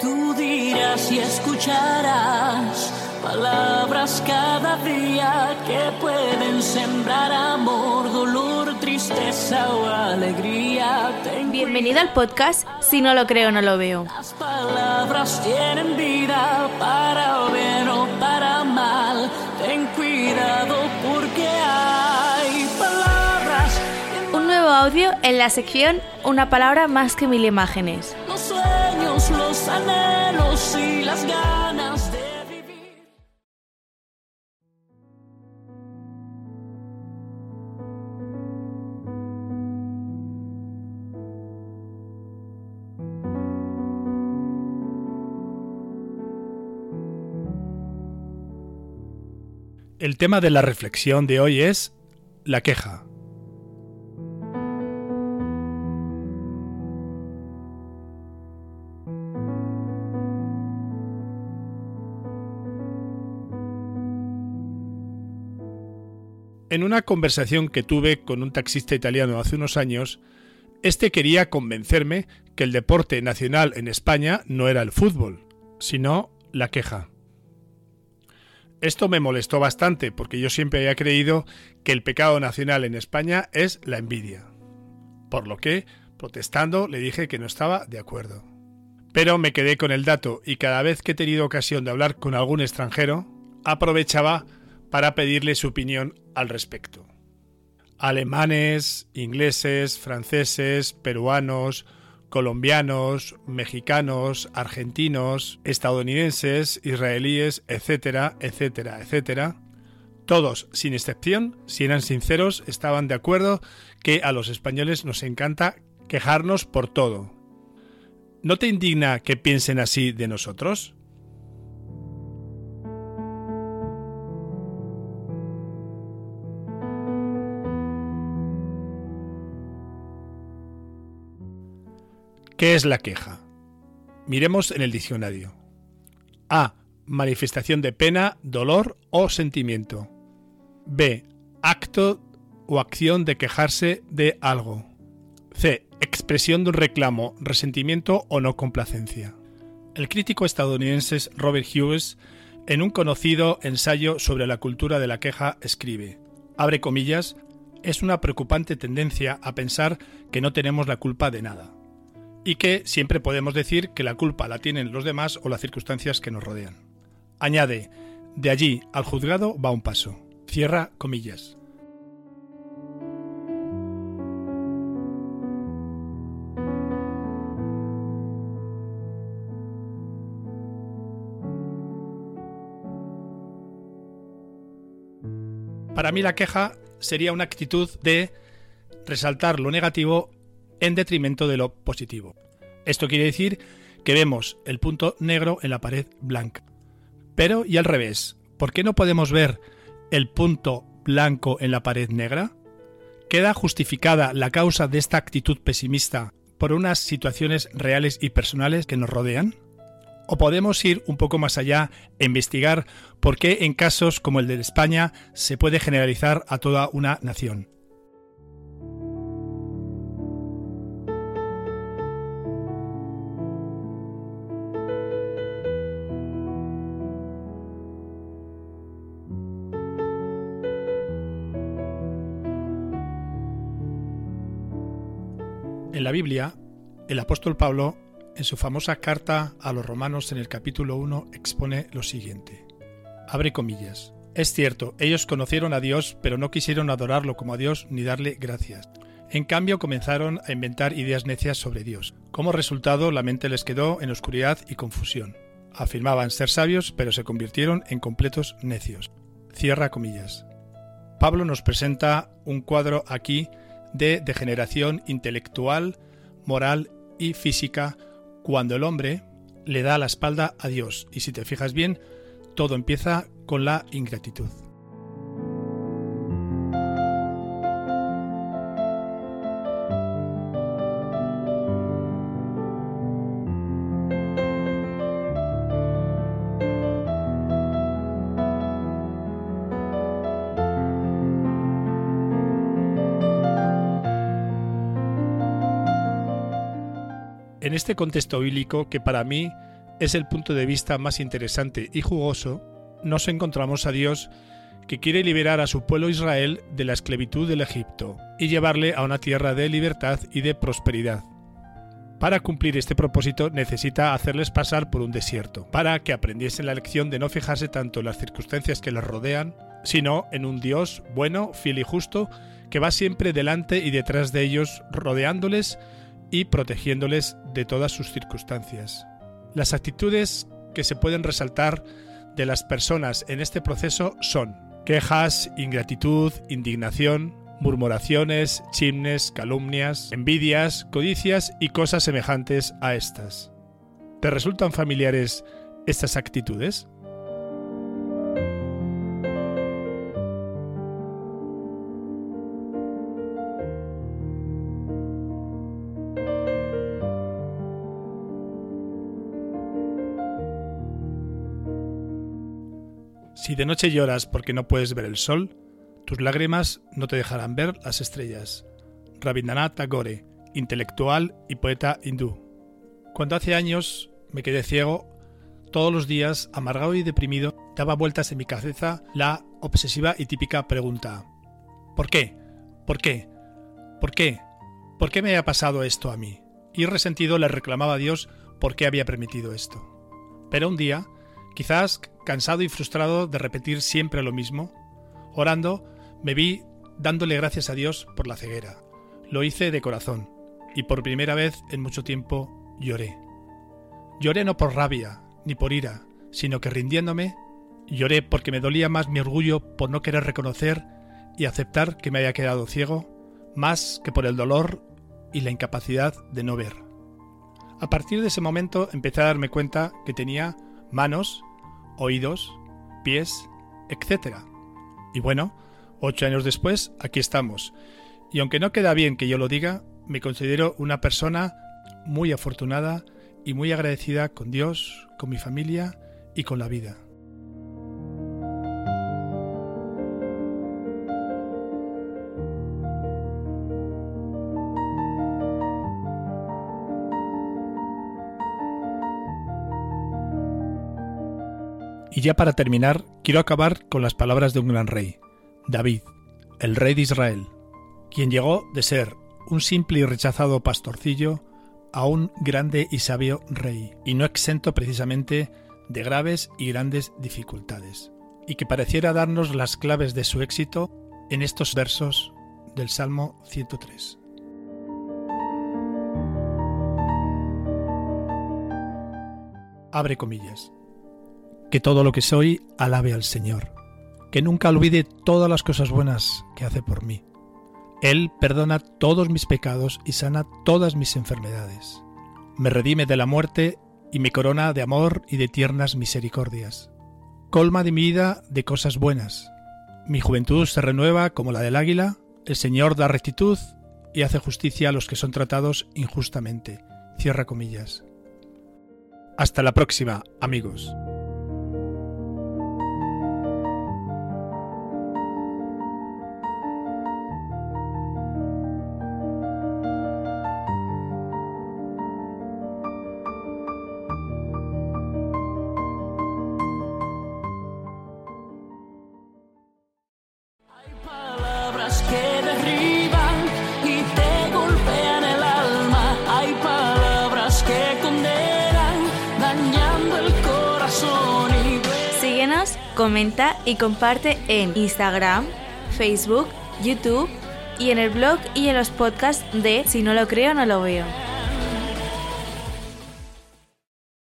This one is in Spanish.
Tú dirás y escucharás palabras cada día que pueden sembrar amor, dolor, tristeza o alegría. Bienvenido al podcast Si no lo creo, no lo veo. Las palabras tienen vida para bien o para mal. Ten cuidado porque hay palabras. Un nuevo audio en la sección Una palabra más que mil imágenes. Las ganas de vivir. El tema de la reflexión de hoy es la queja. En una conversación que tuve con un taxista italiano hace unos años, este quería convencerme que el deporte nacional en España no era el fútbol, sino la queja. Esto me molestó bastante porque yo siempre había creído que el pecado nacional en España es la envidia. Por lo que, protestando, le dije que no estaba de acuerdo. Pero me quedé con el dato y cada vez que he tenido ocasión de hablar con algún extranjero, aprovechaba para pedirle su opinión al respecto. Alemanes, ingleses, franceses, peruanos, colombianos, mexicanos, argentinos, estadounidenses, israelíes, etcétera, etcétera, etcétera. Todos, sin excepción, si eran sinceros, estaban de acuerdo que a los españoles nos encanta quejarnos por todo. ¿No te indigna que piensen así de nosotros? ¿Qué es la queja? Miremos en el diccionario. A. Manifestación de pena, dolor o sentimiento. B. Acto o acción de quejarse de algo. C. Expresión de un reclamo, resentimiento o no complacencia. El crítico estadounidense Robert Hughes, en un conocido ensayo sobre la cultura de la queja, escribe, abre comillas, es una preocupante tendencia a pensar que no tenemos la culpa de nada y que siempre podemos decir que la culpa la tienen los demás o las circunstancias que nos rodean. Añade, de allí al juzgado va un paso. Cierra comillas. Para mí la queja sería una actitud de resaltar lo negativo en detrimento de lo positivo. Esto quiere decir que vemos el punto negro en la pared blanca. Pero, y al revés, ¿por qué no podemos ver el punto blanco en la pared negra? ¿Queda justificada la causa de esta actitud pesimista por unas situaciones reales y personales que nos rodean? ¿O podemos ir un poco más allá e investigar por qué en casos como el de España se puede generalizar a toda una nación? En la Biblia, el apóstol Pablo, en su famosa carta a los romanos en el capítulo 1, expone lo siguiente. Abre comillas. Es cierto, ellos conocieron a Dios, pero no quisieron adorarlo como a Dios ni darle gracias. En cambio, comenzaron a inventar ideas necias sobre Dios. Como resultado, la mente les quedó en oscuridad y confusión. Afirmaban ser sabios, pero se convirtieron en completos necios. Cierra comillas. Pablo nos presenta un cuadro aquí de degeneración intelectual, moral y física cuando el hombre le da la espalda a Dios. Y si te fijas bien, todo empieza con la ingratitud. En este contexto bíblico que para mí es el punto de vista más interesante y jugoso, nos encontramos a Dios que quiere liberar a su pueblo Israel de la esclavitud del Egipto y llevarle a una tierra de libertad y de prosperidad. Para cumplir este propósito necesita hacerles pasar por un desierto, para que aprendiesen la lección de no fijarse tanto en las circunstancias que les rodean, sino en un Dios bueno, fiel y justo, que va siempre delante y detrás de ellos, rodeándoles y protegiéndoles de todas sus circunstancias. Las actitudes que se pueden resaltar de las personas en este proceso son quejas, ingratitud, indignación, murmuraciones, chismes, calumnias, envidias, codicias y cosas semejantes a estas. ¿Te resultan familiares estas actitudes? Si de noche lloras porque no puedes ver el sol, tus lágrimas no te dejarán ver las estrellas. Rabindranath Tagore, intelectual y poeta hindú. Cuando hace años me quedé ciego, todos los días, amargado y deprimido, daba vueltas en mi cabeza la obsesiva y típica pregunta: ¿Por qué? ¿Por qué? ¿Por qué? ¿Por qué me había pasado esto a mí? Y resentido le reclamaba a Dios por qué había permitido esto. Pero un día, quizás cansado y frustrado de repetir siempre lo mismo, orando, me vi dándole gracias a Dios por la ceguera. Lo hice de corazón, y por primera vez en mucho tiempo lloré. Lloré no por rabia, ni por ira, sino que rindiéndome, lloré porque me dolía más mi orgullo por no querer reconocer y aceptar que me había quedado ciego, más que por el dolor y la incapacidad de no ver. A partir de ese momento empecé a darme cuenta que tenía manos oídos, pies, etc. Y bueno, ocho años después, aquí estamos. Y aunque no queda bien que yo lo diga, me considero una persona muy afortunada y muy agradecida con Dios, con mi familia y con la vida. Y ya para terminar, quiero acabar con las palabras de un gran rey, David, el rey de Israel, quien llegó de ser un simple y rechazado pastorcillo a un grande y sabio rey, y no exento precisamente de graves y grandes dificultades, y que pareciera darnos las claves de su éxito en estos versos del Salmo 103. Abre comillas que todo lo que soy alabe al Señor, que nunca olvide todas las cosas buenas que hace por mí. Él perdona todos mis pecados y sana todas mis enfermedades. Me redime de la muerte y me corona de amor y de tiernas misericordias. Colma de mi vida de cosas buenas. Mi juventud se renueva como la del águila, el Señor da rectitud y hace justicia a los que son tratados injustamente. Cierra comillas. Hasta la próxima, amigos. Comenta y comparte en Instagram, Facebook, YouTube y en el blog y en los podcasts de Si no lo creo, no lo veo.